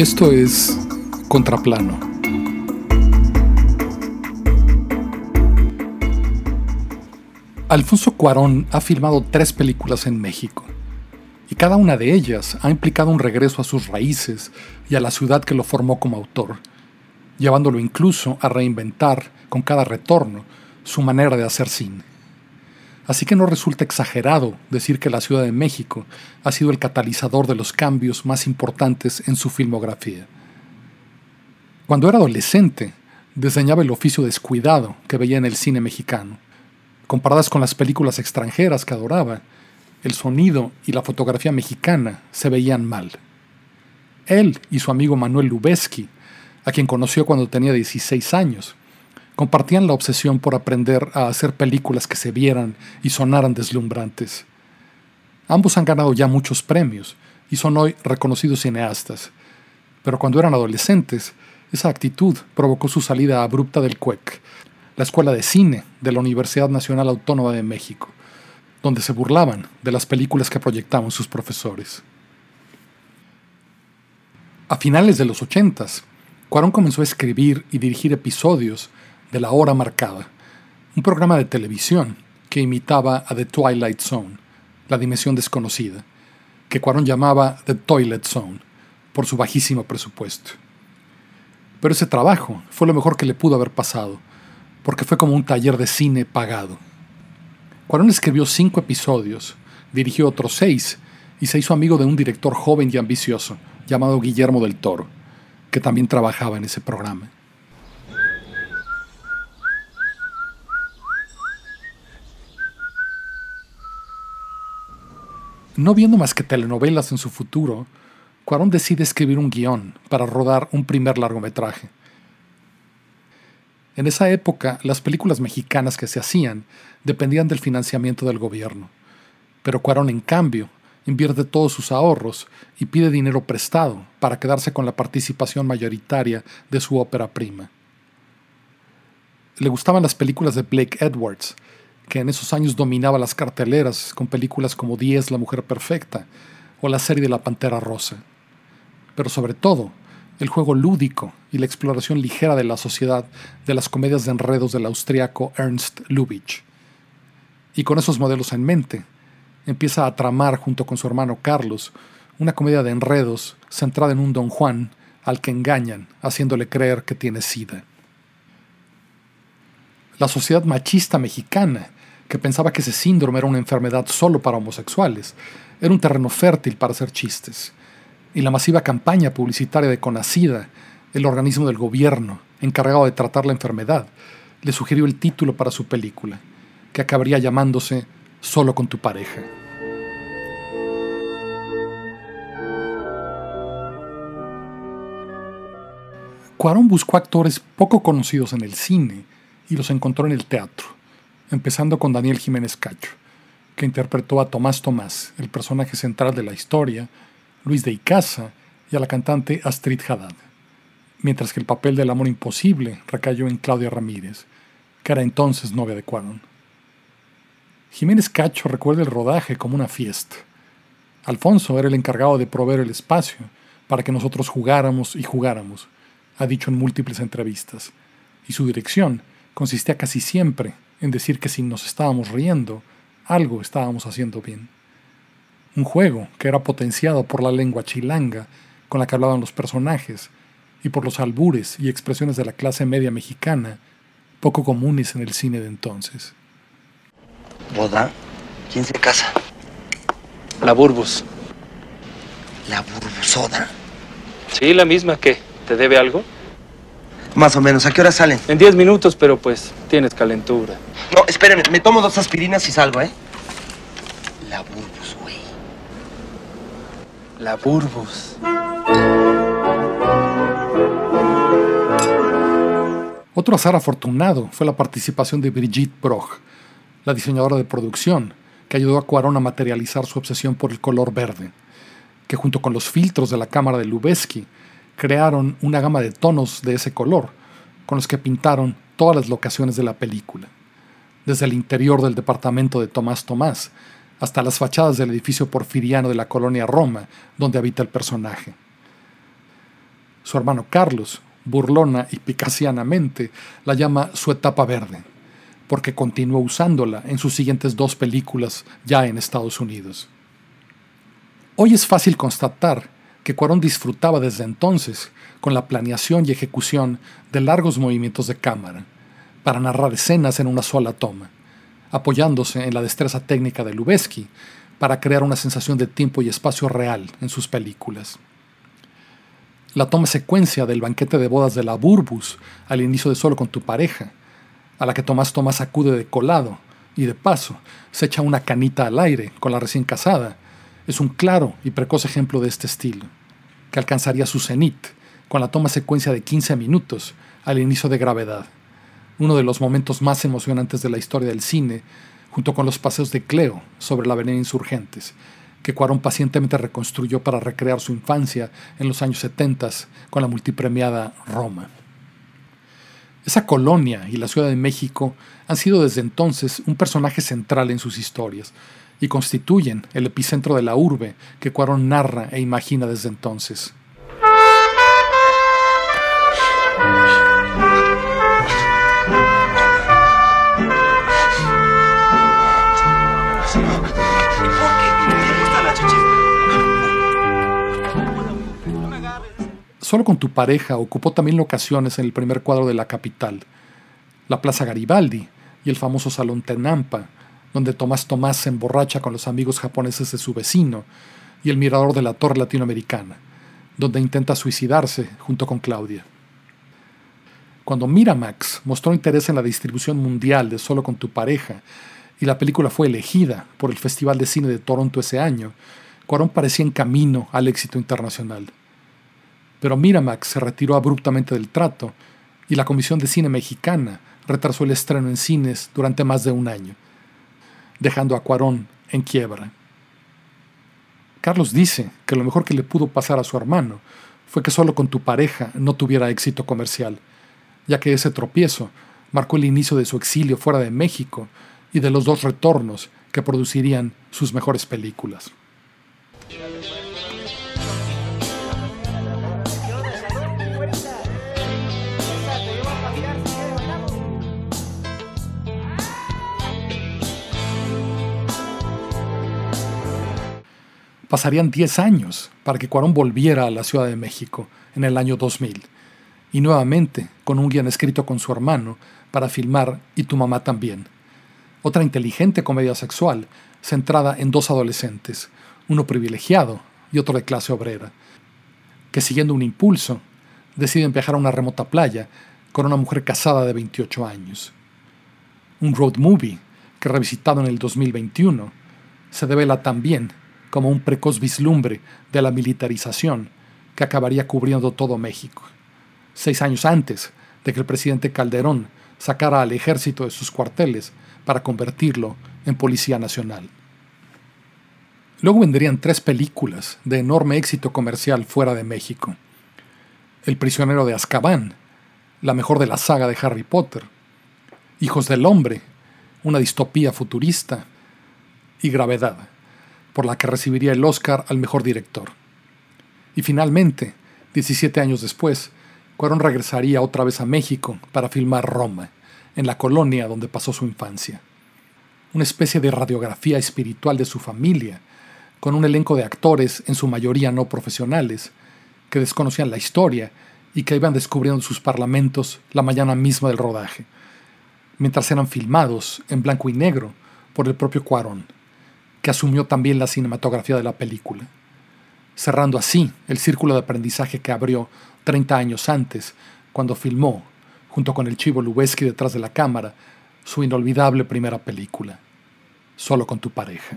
Esto es Contraplano. Alfonso Cuarón ha filmado tres películas en México, y cada una de ellas ha implicado un regreso a sus raíces y a la ciudad que lo formó como autor, llevándolo incluso a reinventar, con cada retorno, su manera de hacer cine. Así que no resulta exagerado decir que la Ciudad de México ha sido el catalizador de los cambios más importantes en su filmografía. Cuando era adolescente, diseñaba el oficio descuidado que veía en el cine mexicano. Comparadas con las películas extranjeras que adoraba, el sonido y la fotografía mexicana se veían mal. Él y su amigo Manuel Lubezki, a quien conoció cuando tenía 16 años, compartían la obsesión por aprender a hacer películas que se vieran y sonaran deslumbrantes. Ambos han ganado ya muchos premios y son hoy reconocidos cineastas, pero cuando eran adolescentes, esa actitud provocó su salida abrupta del CUEC, la Escuela de Cine de la Universidad Nacional Autónoma de México, donde se burlaban de las películas que proyectaban sus profesores. A finales de los ochentas, Cuarón comenzó a escribir y dirigir episodios de la hora marcada, un programa de televisión que imitaba a The Twilight Zone, la dimensión desconocida, que Cuarón llamaba The Toilet Zone, por su bajísimo presupuesto. Pero ese trabajo fue lo mejor que le pudo haber pasado, porque fue como un taller de cine pagado. Cuarón escribió cinco episodios, dirigió otros seis y se hizo amigo de un director joven y ambicioso llamado Guillermo del Toro, que también trabajaba en ese programa. No viendo más que telenovelas en su futuro, Cuarón decide escribir un guion para rodar un primer largometraje. En esa época, las películas mexicanas que se hacían dependían del financiamiento del gobierno, pero Cuarón, en cambio, invierte todos sus ahorros y pide dinero prestado para quedarse con la participación mayoritaria de su ópera prima. Le gustaban las películas de Blake Edwards, que en esos años dominaba las carteleras con películas como Diez, La Mujer Perfecta o la serie de La Pantera Rosa. Pero sobre todo, el juego lúdico y la exploración ligera de la sociedad de las comedias de enredos del austriaco Ernst Lubitsch. Y con esos modelos en mente, empieza a tramar junto con su hermano Carlos una comedia de enredos centrada en un don Juan al que engañan, haciéndole creer que tiene sida. La sociedad machista mexicana que pensaba que ese síndrome era una enfermedad solo para homosexuales, era un terreno fértil para hacer chistes. Y la masiva campaña publicitaria de Conacida, el organismo del gobierno encargado de tratar la enfermedad, le sugirió el título para su película, que acabaría llamándose Solo con tu pareja. Cuarón buscó actores poco conocidos en el cine y los encontró en el teatro empezando con Daniel Jiménez Cacho, que interpretó a Tomás Tomás, el personaje central de la historia, Luis de Icaza y a la cantante Astrid Haddad, mientras que el papel del amor imposible recayó en Claudia Ramírez, que era entonces novia de Cuarón. Jiménez Cacho recuerda el rodaje como una fiesta. Alfonso era el encargado de proveer el espacio para que nosotros jugáramos y jugáramos, ha dicho en múltiples entrevistas, y su dirección consistía casi siempre en decir que si nos estábamos riendo, algo estábamos haciendo bien. Un juego que era potenciado por la lengua chilanga con la que hablaban los personajes y por los albures y expresiones de la clase media mexicana, poco comunes en el cine de entonces. ¿Boda? ¿Quién se casa? La Burbus. ¿La Burbusoda? Sí, la misma. ¿Qué? ¿Te debe algo? Más o menos. ¿A qué hora salen? En 10 minutos, pero pues tienes calentura. No, espérenme. Me tomo dos aspirinas y salgo, ¿eh? La Burbus, güey. La Burbus. Otro azar afortunado fue la participación de Brigitte Broch, la diseñadora de producción, que ayudó a Cuarón a materializar su obsesión por el color verde, que junto con los filtros de la cámara de Lubeski crearon una gama de tonos de ese color, con los que pintaron todas las locaciones de la película, desde el interior del departamento de Tomás Tomás hasta las fachadas del edificio porfiriano de la colonia Roma, donde habita el personaje. Su hermano Carlos, burlona y picasianamente, la llama su etapa verde, porque continuó usándola en sus siguientes dos películas ya en Estados Unidos. Hoy es fácil constatar que Cuarón disfrutaba desde entonces con la planeación y ejecución de largos movimientos de cámara, para narrar escenas en una sola toma, apoyándose en la destreza técnica de Lubezki para crear una sensación de tiempo y espacio real en sus películas. La toma secuencia del banquete de bodas de la Burbus al inicio de Solo con tu pareja, a la que Tomás Tomás acude de colado y de paso se echa una canita al aire con la recién casada, es un claro y precoz ejemplo de este estilo, que alcanzaría su cenit con la toma secuencia de 15 minutos al inicio de Gravedad, uno de los momentos más emocionantes de la historia del cine, junto con los paseos de Cleo sobre la avenida Insurgentes, que Cuarón pacientemente reconstruyó para recrear su infancia en los años 70 con la multipremiada Roma. Esa colonia y la Ciudad de México han sido desde entonces un personaje central en sus historias y constituyen el epicentro de la urbe que Cuarón narra e imagina desde entonces. Solo con tu pareja ocupó también locaciones en el primer cuadro de la capital, la Plaza Garibaldi y el famoso Salón Tenampa, donde Tomás Tomás se emborracha con los amigos japoneses de su vecino, y el mirador de la Torre Latinoamericana, donde intenta suicidarse junto con Claudia. Cuando Miramax mostró interés en la distribución mundial de Solo con tu pareja y la película fue elegida por el Festival de Cine de Toronto ese año, Cuarón parecía en camino al éxito internacional pero Miramax se retiró abruptamente del trato y la Comisión de Cine Mexicana retrasó el estreno en cines durante más de un año, dejando a Cuarón en quiebra. Carlos dice que lo mejor que le pudo pasar a su hermano fue que solo con tu pareja no tuviera éxito comercial, ya que ese tropiezo marcó el inicio de su exilio fuera de México y de los dos retornos que producirían sus mejores películas. Pasarían 10 años para que Cuarón volviera a la Ciudad de México en el año 2000, y nuevamente con un guion escrito con su hermano para filmar Y tu mamá también. Otra inteligente comedia sexual centrada en dos adolescentes, uno privilegiado y otro de clase obrera, que siguiendo un impulso deciden viajar a una remota playa con una mujer casada de 28 años. Un road movie que revisitado en el 2021 se devela también como un precoz vislumbre de la militarización que acabaría cubriendo todo México, seis años antes de que el presidente Calderón sacara al ejército de sus cuarteles para convertirlo en Policía Nacional. Luego vendrían tres películas de enorme éxito comercial fuera de México. El prisionero de Azkaban, la mejor de la saga de Harry Potter, Hijos del Hombre, una distopía futurista, y Gravedad, por la que recibiría el Oscar al mejor director. Y finalmente, 17 años después, Cuarón regresaría otra vez a México para filmar Roma, en la colonia donde pasó su infancia. Una especie de radiografía espiritual de su familia, con un elenco de actores, en su mayoría no profesionales, que desconocían la historia y que iban descubriendo sus parlamentos la mañana misma del rodaje, mientras eran filmados en blanco y negro por el propio Cuarón que asumió también la cinematografía de la película, cerrando así el círculo de aprendizaje que abrió 30 años antes, cuando filmó, junto con el chivo Lubeski detrás de la cámara, su inolvidable primera película, Solo con tu pareja.